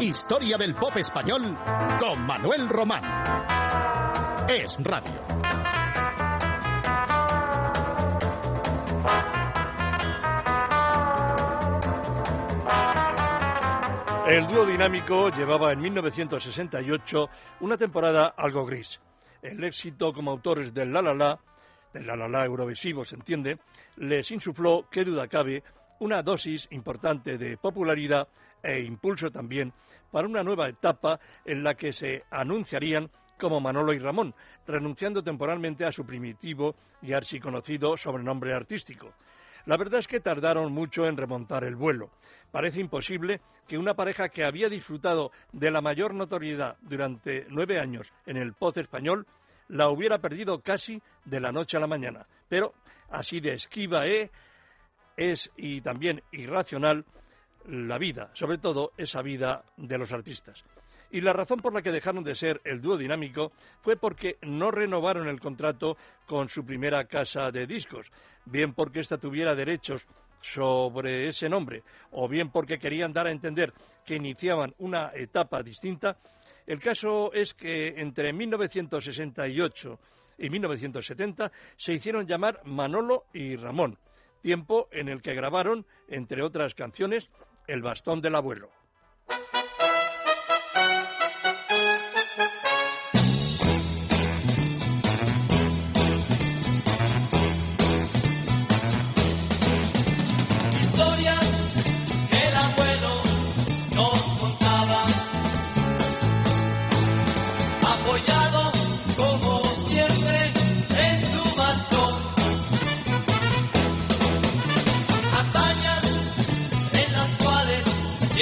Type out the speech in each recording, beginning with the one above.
Historia del pop español con Manuel Román. Es radio. El dúo dinámico llevaba en 1968 una temporada algo gris. El éxito como autores del La La La, del La La La eurovisivo se entiende, les insufló, qué duda cabe, una dosis importante de popularidad e impulso también para una nueva etapa en la que se anunciarían como Manolo y Ramón, renunciando temporalmente a su primitivo y archiconocido sobrenombre artístico. La verdad es que tardaron mucho en remontar el vuelo. Parece imposible que una pareja que había disfrutado de la mayor notoriedad durante nueve años en el pop español la hubiera perdido casi de la noche a la mañana. Pero así de esquiva ¿eh? es y también irracional la vida, sobre todo esa vida de los artistas. Y la razón por la que dejaron de ser el dúo dinámico fue porque no renovaron el contrato con su primera casa de discos, bien porque ésta tuviera derechos sobre ese nombre, o bien porque querían dar a entender que iniciaban una etapa distinta. El caso es que entre 1968 y 1970 se hicieron llamar Manolo y Ramón, tiempo en el que grabaron, entre otras canciones, El bastón del abuelo.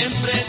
siempre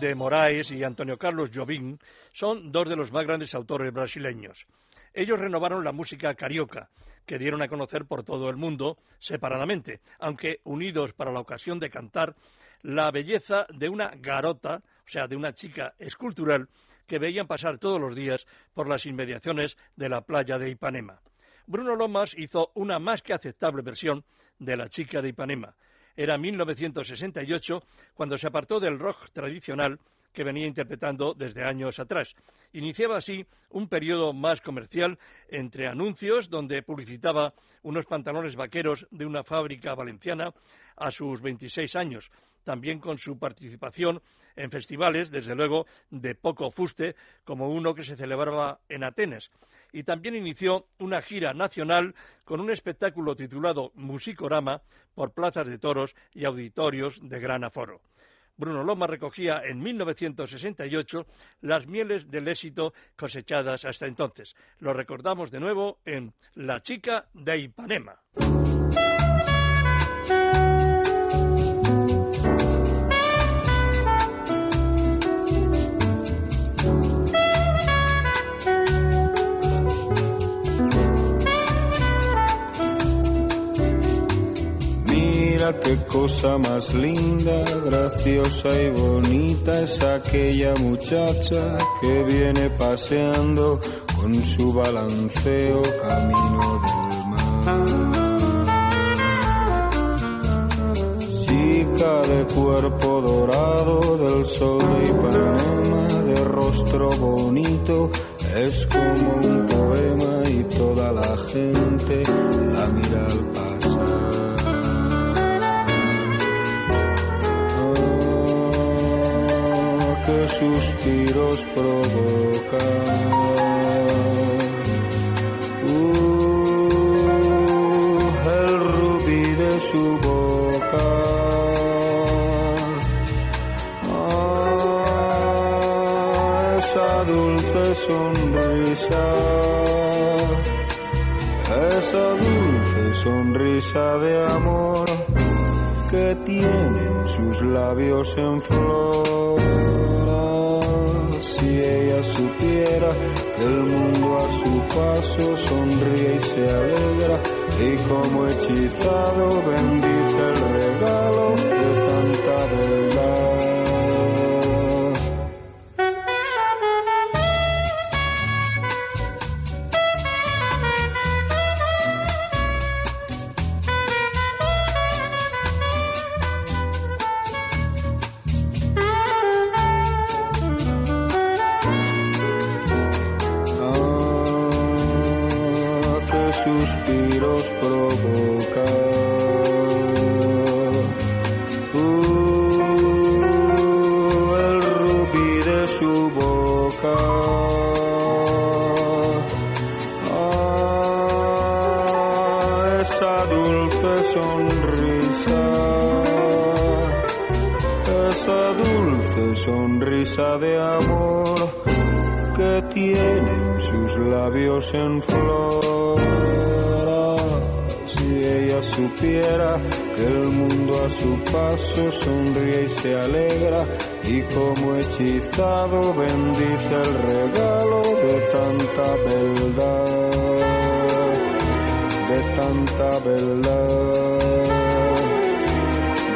de Moraes y Antonio Carlos Jobim son dos de los más grandes autores brasileños. Ellos renovaron la música carioca, que dieron a conocer por todo el mundo separadamente, aunque unidos para la ocasión de cantar la belleza de una garota, o sea, de una chica escultural, que veían pasar todos los días por las inmediaciones de la playa de Ipanema. Bruno Lomas hizo una más que aceptable versión de La chica de Ipanema, era 1968 cuando se apartó del rock tradicional que venía interpretando desde años atrás. Iniciaba así un periodo más comercial entre anuncios donde publicitaba unos pantalones vaqueros de una fábrica valenciana a sus 26 años, también con su participación en festivales, desde luego, de poco fuste, como uno que se celebraba en Atenas. Y también inició una gira nacional con un espectáculo titulado Musicorama por plazas de toros y auditorios de gran aforo. Bruno Loma recogía en 1968 las mieles del éxito cosechadas hasta entonces. Lo recordamos de nuevo en La chica de Ipanema. Qué cosa más linda, graciosa y bonita es aquella muchacha que viene paseando con su balanceo camino del mar. Chica de cuerpo dorado del sol de Ipanema, de rostro bonito, es como un poema y toda la gente la mira al pasar. Suspiros provoca. Uh, el rubí de su boca. Ah, esa dulce sonrisa. Esa dulce sonrisa de amor que tienen sus labios en flor si ella supiera que el mundo a su paso sonríe y se alegra y como hechizado bendice el regalo de tanta verdad. En flor. Si ella supiera que el mundo a su paso sonríe y se alegra y como hechizado bendice el regalo de tanta verdad, de tanta verdad,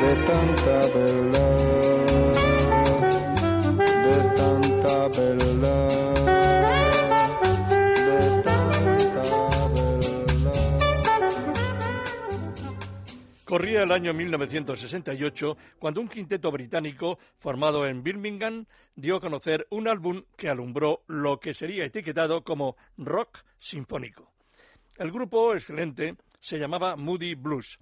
de tanta verdad, Corría el año 1968 cuando un quinteto británico formado en Birmingham dio a conocer un álbum que alumbró lo que sería etiquetado como rock sinfónico. El grupo excelente se llamaba Moody Blues.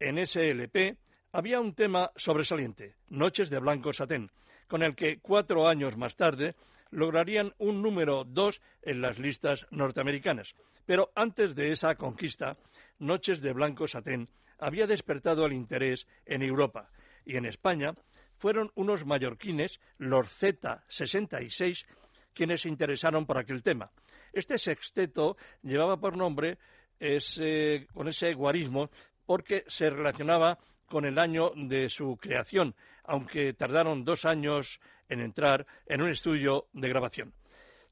En ese LP había un tema sobresaliente, Noches de Blanco Satén, con el que cuatro años más tarde lograrían un número dos en las listas norteamericanas. Pero antes de esa conquista, Noches de Blanco Satén había despertado el interés en Europa y en España fueron unos mallorquines, los Z66, quienes se interesaron por aquel tema. Este sexteto llevaba por nombre con ese guarismo porque se relacionaba con el año de su creación, aunque tardaron dos años en entrar en un estudio de grabación.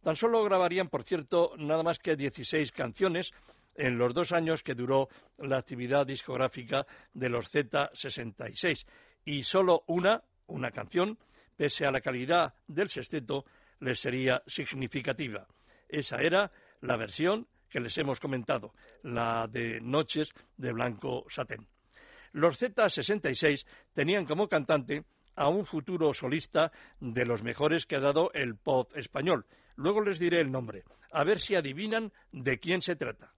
Tan solo grabarían, por cierto, nada más que 16 canciones, en los dos años que duró la actividad discográfica de los Z66 y solo una, una canción, pese a la calidad del sexteto, les sería significativa. Esa era la versión que les hemos comentado, la de Noches de Blanco Satén. Los Z66 tenían como cantante a un futuro solista de los mejores que ha dado el pop español. Luego les diré el nombre, a ver si adivinan de quién se trata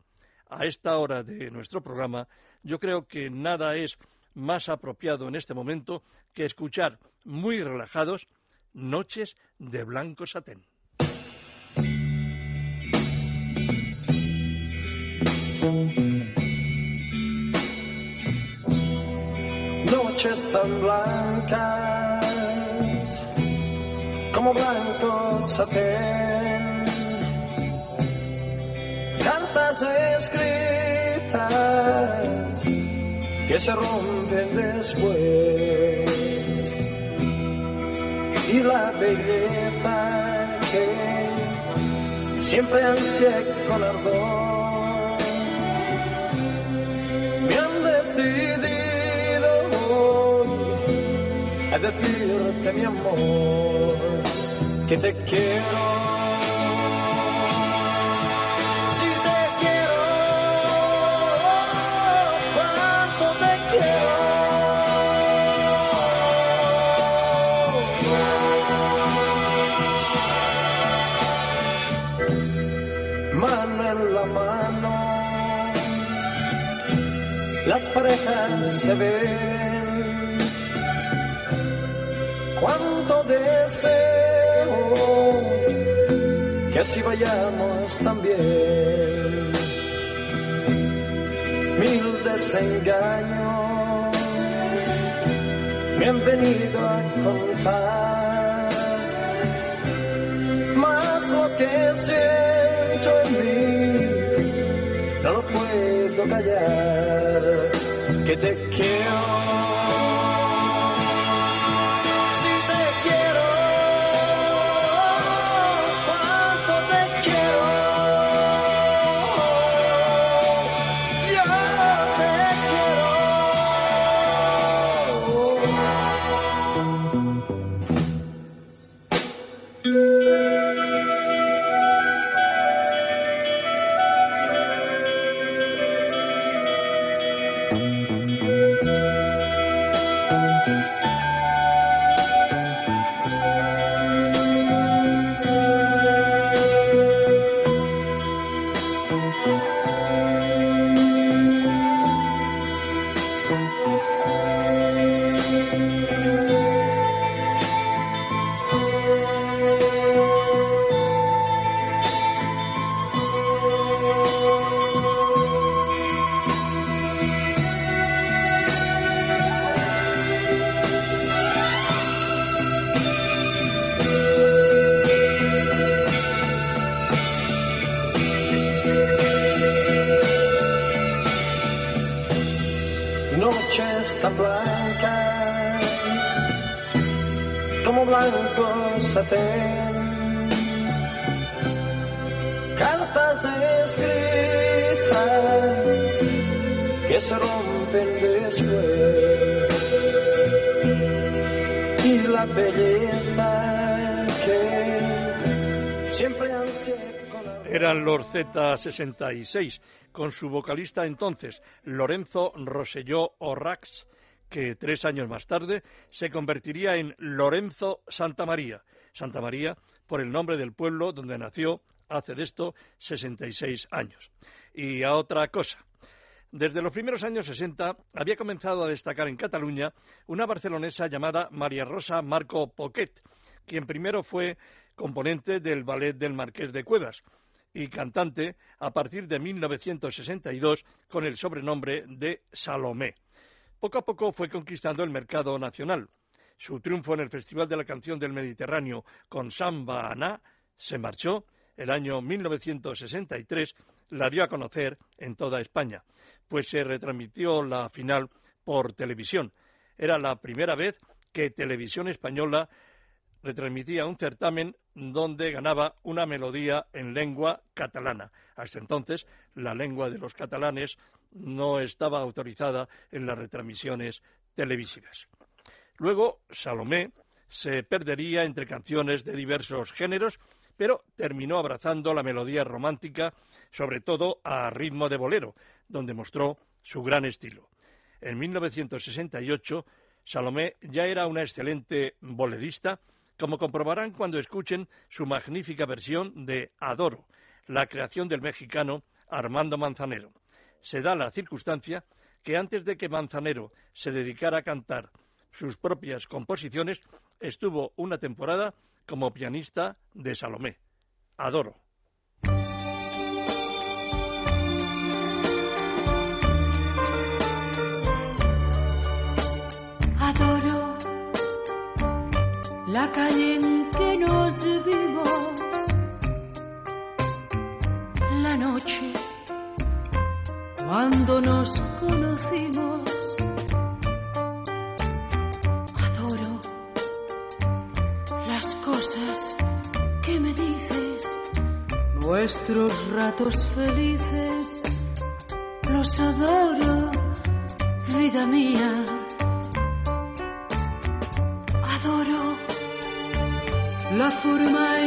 a esta hora de nuestro programa, yo creo que nada es más apropiado en este momento que escuchar muy relajados Noches de Blanco Satén. Noches tan blancas como blanco satén. Cartas escritas que se rompen después. Y la belleza que siempre ansié con ardor. Me han decidido decirte mi amor que te quiero. Si te quiero, cuánto te quiero. Mano en la mano, las parejas se ven. Deseo que así vayamos también. Mil desengaños me han venido a contar. Más lo que siento en mí, no lo puedo callar. Que te quiero. Cartas escritas que se rompen después y la belleza que siempre. Eran los Z66, con su vocalista entonces, Lorenzo Rosselló Orrax, que tres años más tarde se convertiría en Lorenzo Santa María. Santa María por el nombre del pueblo donde nació hace de esto 66 años. Y a otra cosa. Desde los primeros años 60 había comenzado a destacar en Cataluña una barcelonesa llamada María Rosa Marco Poquet, quien primero fue componente del ballet del Marqués de Cuevas y cantante a partir de 1962 con el sobrenombre de Salomé. Poco a poco fue conquistando el mercado nacional. Su triunfo en el Festival de la Canción del Mediterráneo con Samba Aná se marchó. El año 1963 la dio a conocer en toda España, pues se retransmitió la final por televisión. Era la primera vez que Televisión Española retransmitía un certamen donde ganaba una melodía en lengua catalana. Hasta entonces, la lengua de los catalanes no estaba autorizada en las retransmisiones televisivas. Luego, Salomé se perdería entre canciones de diversos géneros, pero terminó abrazando la melodía romántica, sobre todo a ritmo de bolero, donde mostró su gran estilo. En 1968, Salomé ya era una excelente bolerista, como comprobarán cuando escuchen su magnífica versión de Adoro, la creación del mexicano Armando Manzanero. Se da la circunstancia que antes de que Manzanero se dedicara a cantar sus propias composiciones, estuvo una temporada como pianista de Salomé. Adoro. Adoro la calle en que nos vimos, la noche cuando nos conocimos. Nuestros ratos felices, los adoro, vida mía. Adoro la forma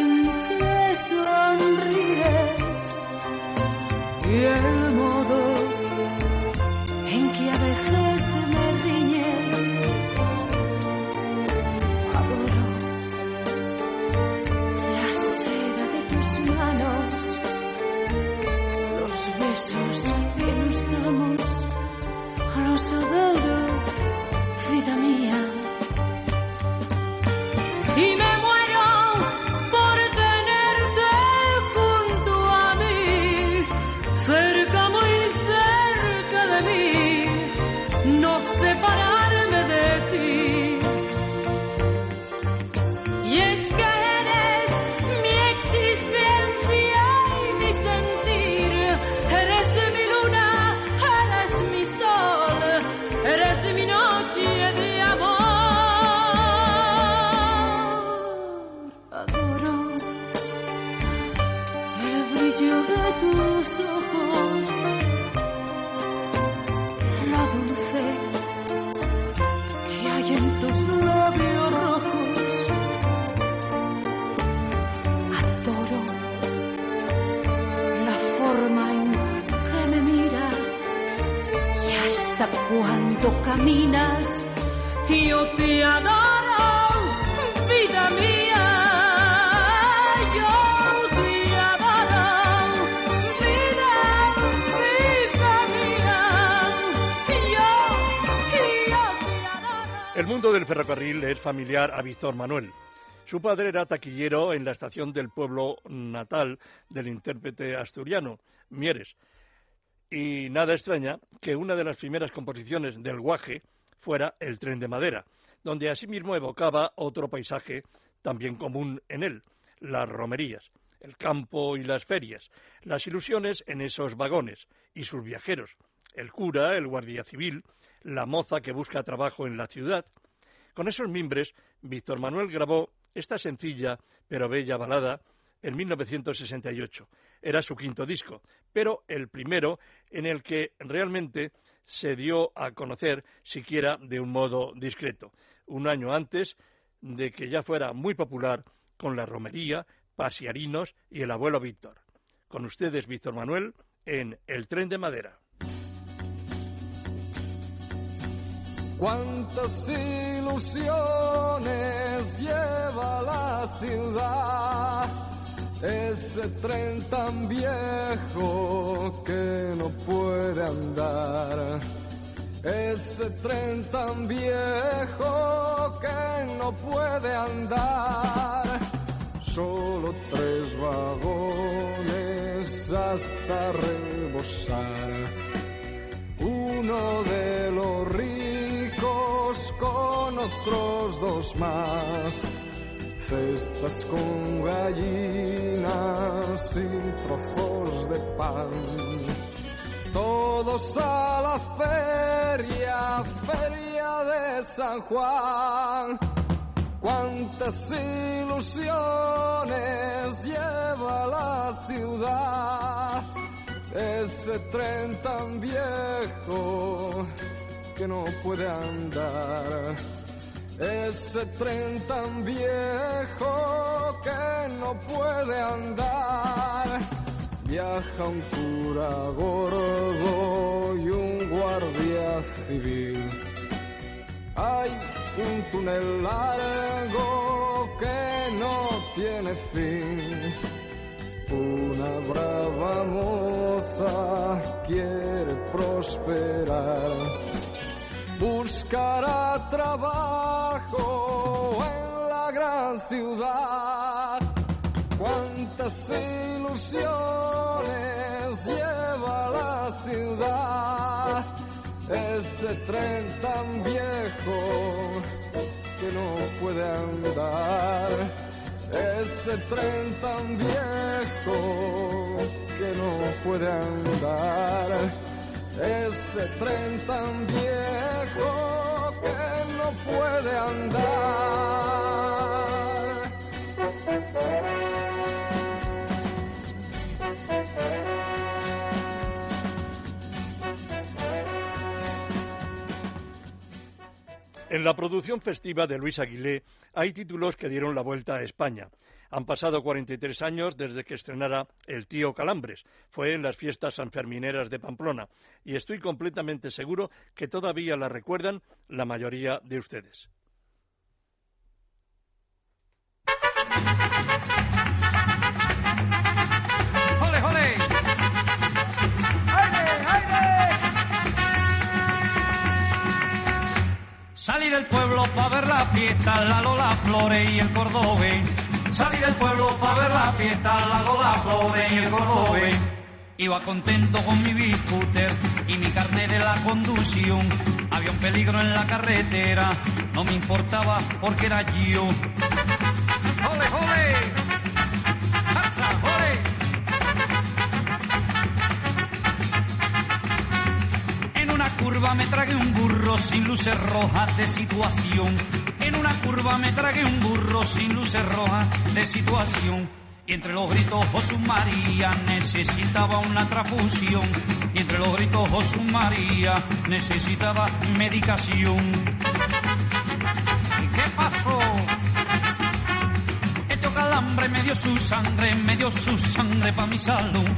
caminas. Yo te adoro, vida mía. El mundo del ferrocarril es familiar a Víctor Manuel. Su padre era taquillero en la estación del pueblo natal del intérprete asturiano, Mieres. Y nada extraña que una de las primeras composiciones del guaje fuera el tren de madera, donde asimismo evocaba otro paisaje también común en él, las romerías, el campo y las ferias, las ilusiones en esos vagones y sus viajeros, el cura, el guardia civil, la moza que busca trabajo en la ciudad. Con esos mimbres, Víctor Manuel grabó esta sencilla pero bella balada en 1968. Era su quinto disco, pero el primero en el que realmente se dio a conocer siquiera de un modo discreto, un año antes de que ya fuera muy popular con la romería, pasiarinos y el abuelo Víctor. Con ustedes, Víctor Manuel, en El tren de madera. Cuántas ilusiones lleva la ciudad, ese tren tan viejo que no puede andar, ese tren tan viejo que no puede andar, solo tres vagones hasta rebosar. Uno de los ricos con otros dos más, cestas con gallinas y trozos de pan. Todos a la feria, feria de San Juan. Cuántas ilusiones lleva la ciudad ese tren tan viejo que no puede andar. Ese tren tan viejo que no puede andar. Viaja un cura gordo y un guardia civil. Hay un túnel largo que no tiene fin. Una brava moza quiere prosperar, buscará trabajo en la gran ciudad. Cuántas ilusiones lleva la ciudad, ese tren tan viejo que no puede andar. ese tren tan viejo que no puede andar, ese tren tan viejo que no puede andar. En la producción festiva de Luis Aguilé hay títulos que dieron la vuelta a España. Han pasado 43 años desde que estrenara El tío Calambres. Fue en las fiestas sanfermineras de Pamplona. Y estoy completamente seguro que todavía la recuerdan la mayoría de ustedes. Salí del pueblo para ver la fiesta, la Lola Flores y el Cordobés. Salí del pueblo para ver la fiesta, la Lola Flores y el Cordobés. Iba contento con mi biscooter y mi carne de la conducción. Había un peligro en la carretera, no me importaba porque era yo. ¡Ole, ole! ¡Ole! curva me tragué un burro sin luces rojas de situación. En una curva me tragué un burro sin luces rojas de situación. Y entre los gritos Josu María necesitaba una transfusión. Y entre los gritos Josu María necesitaba medicación. ¿Y qué pasó? Este calambre me dio su sangre, me dio su sangre pa' mi salud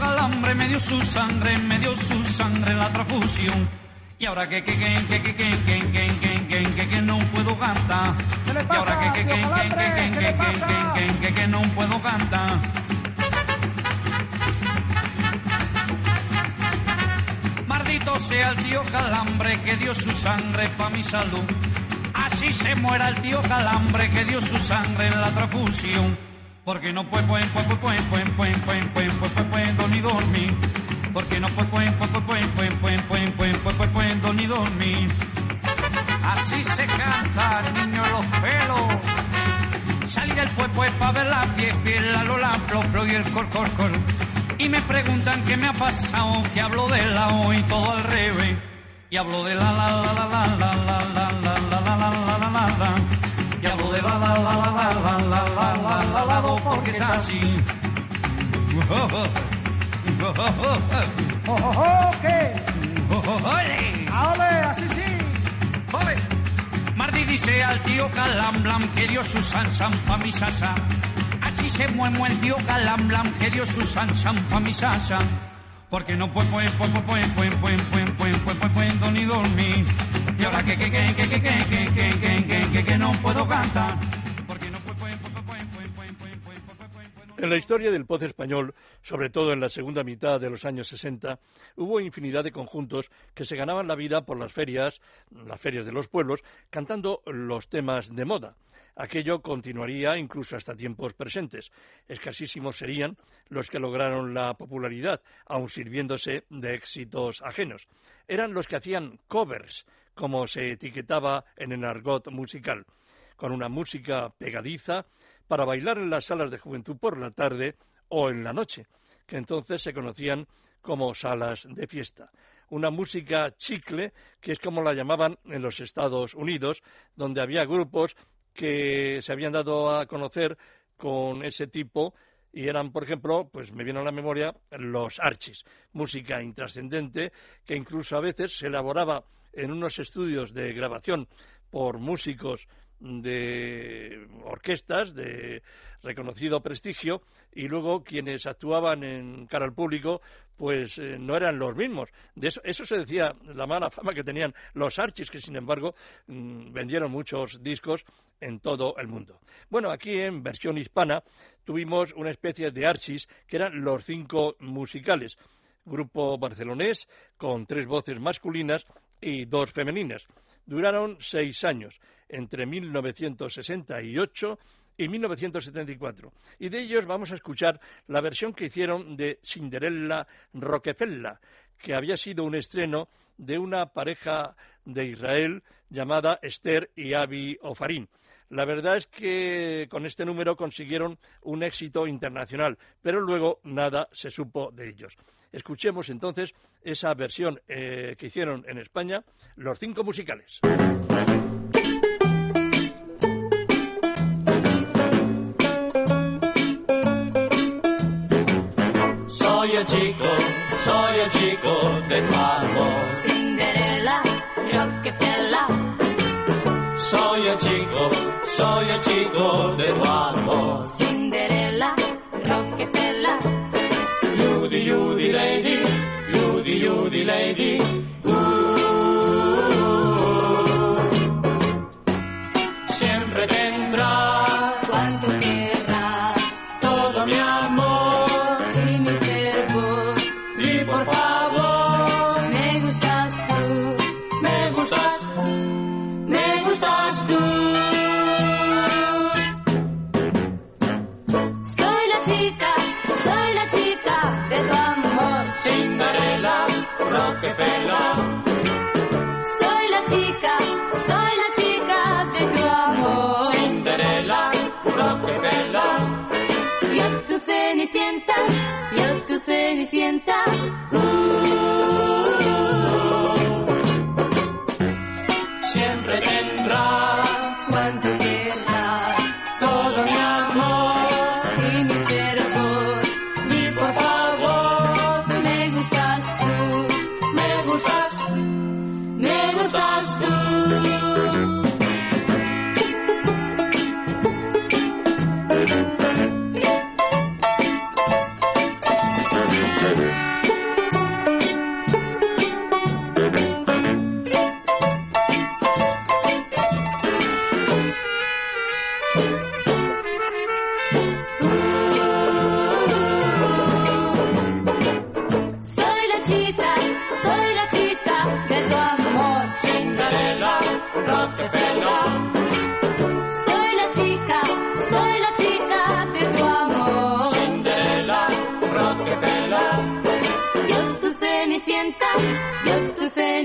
calambre, me dio su sangre, me dio su sangre la transfusión. Y ahora que que que que que que que que que que que no puedo cantar. Y ahora que que que que que que que que que no puedo cantar. Maldito sea el tío Calambre que dio su sangre pa' mi salud. Así se muera el tío Calambre que dio su sangre en la transfusión porque no puedo, pueden, pueden, pueden, pueden, pueden, pueden, pueden, pueden, pueden, ni dormir, porque no pueden, pueden, pueden, pueden, pueden, pueden, pueden, pueden, pueden, pueden, ni dormir. Así se canta, niño, los pelos. Salí del pueblo para ver la fiesta, la lola, y el cor, cor, cor. Y me preguntan qué me ha pasado, que hablo de la hoy todo al revés. Y hablo de la la la la la la la la la la la la la la la y hablo de la la la la la la la la la la la porque es así. ¿Qué? Mardi dice al tío Calamblam que dio su san mi sasa. Así se mueve el tío Calamblam que dio su san mi sasa. Porque no puedo, puedo, puedo, puedo, puedo, puedo, puedo, puedo, puedo, ni dormir. Y ahora que, que, que, que, que, que, que, que, que, que no puedo cantar. En la historia del poz español, sobre todo en la segunda mitad de los años 60, hubo infinidad de conjuntos que se ganaban la vida por las ferias, las ferias de los pueblos, cantando los temas de moda. Aquello continuaría incluso hasta tiempos presentes. Escasísimos serían los que lograron la popularidad, aun sirviéndose de éxitos ajenos. Eran los que hacían covers, como se etiquetaba en el argot musical, con una música pegadiza para bailar en las salas de juventud por la tarde o en la noche, que entonces se conocían como salas de fiesta. Una música chicle, que es como la llamaban en los Estados Unidos, donde había grupos que se habían dado a conocer con ese tipo y eran, por ejemplo, pues me viene a la memoria los archis, música intrascendente que incluso a veces se elaboraba en unos estudios de grabación por músicos de orquestas de reconocido prestigio y luego quienes actuaban en cara al público pues eh, no eran los mismos. De eso, eso se decía la mala fama que tenían los archis que sin embargo mm, vendieron muchos discos en todo el mundo. Bueno, aquí en versión hispana tuvimos una especie de archis que eran los cinco musicales grupo barcelonés con tres voces masculinas y dos femeninas. Duraron seis años, entre 1968 y 1974. Y de ellos vamos a escuchar la versión que hicieron de Cinderella Rockefeller, que había sido un estreno de una pareja de Israel llamada Esther y Abi Ofarim. La verdad es que con este número consiguieron un éxito internacional, pero luego nada se supo de ellos. Escuchemos entonces esa versión eh, que hicieron en España los cinco musicales. Soy el chico, soy el chico de amor. Cinderella, Rockefeller, Soy el chico, soy el chico de tu lady. Soy la chica de tu amor. Cinderella, Rockefeller. Yo tu cenicienta, yo tu cenicienta.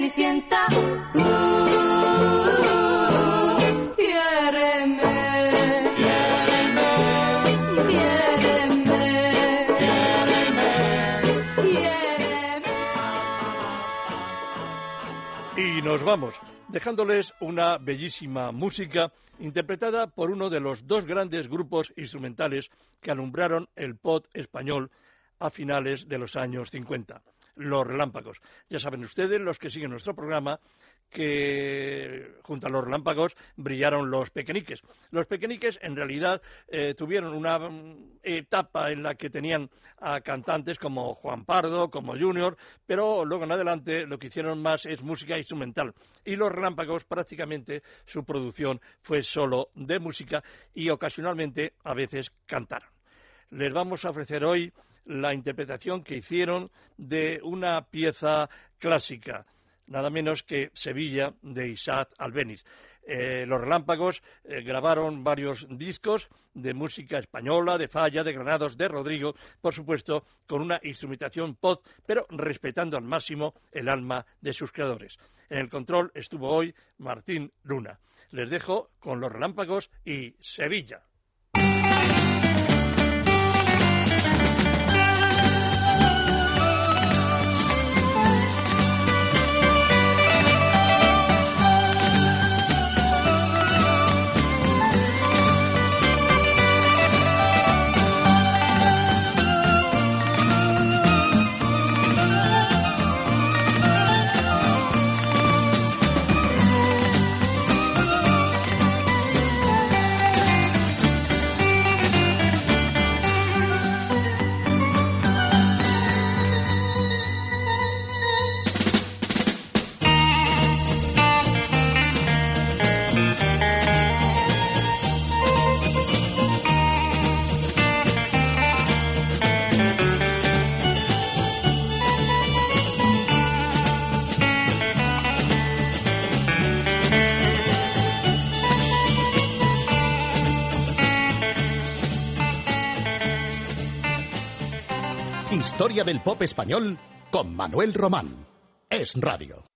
Uh. Y nos vamos, dejándoles una bellísima música interpretada por uno de los dos grandes grupos instrumentales que alumbraron el pop español a finales de los años 50, Los Relámpagos. Ya saben ustedes, los que siguen nuestro programa, que junto a los relámpagos brillaron los pequeñiques. Los pequeñiques en realidad eh, tuvieron una mm, etapa en la que tenían a cantantes como Juan Pardo, como Junior, pero luego en adelante lo que hicieron más es música instrumental. Y los relámpagos prácticamente su producción fue solo de música y ocasionalmente a veces cantaron. Les vamos a ofrecer hoy la interpretación que hicieron de una pieza clásica nada menos que Sevilla de Isaac Albeniz. Eh, los Relámpagos eh, grabaron varios discos de música española, de Falla, de Granados, de Rodrigo, por supuesto, con una instrumentación pop, pero respetando al máximo el alma de sus creadores. En el control estuvo hoy Martín Luna. Les dejo con los Relámpagos y Sevilla. Historia del pop español con Manuel Román. Es Radio.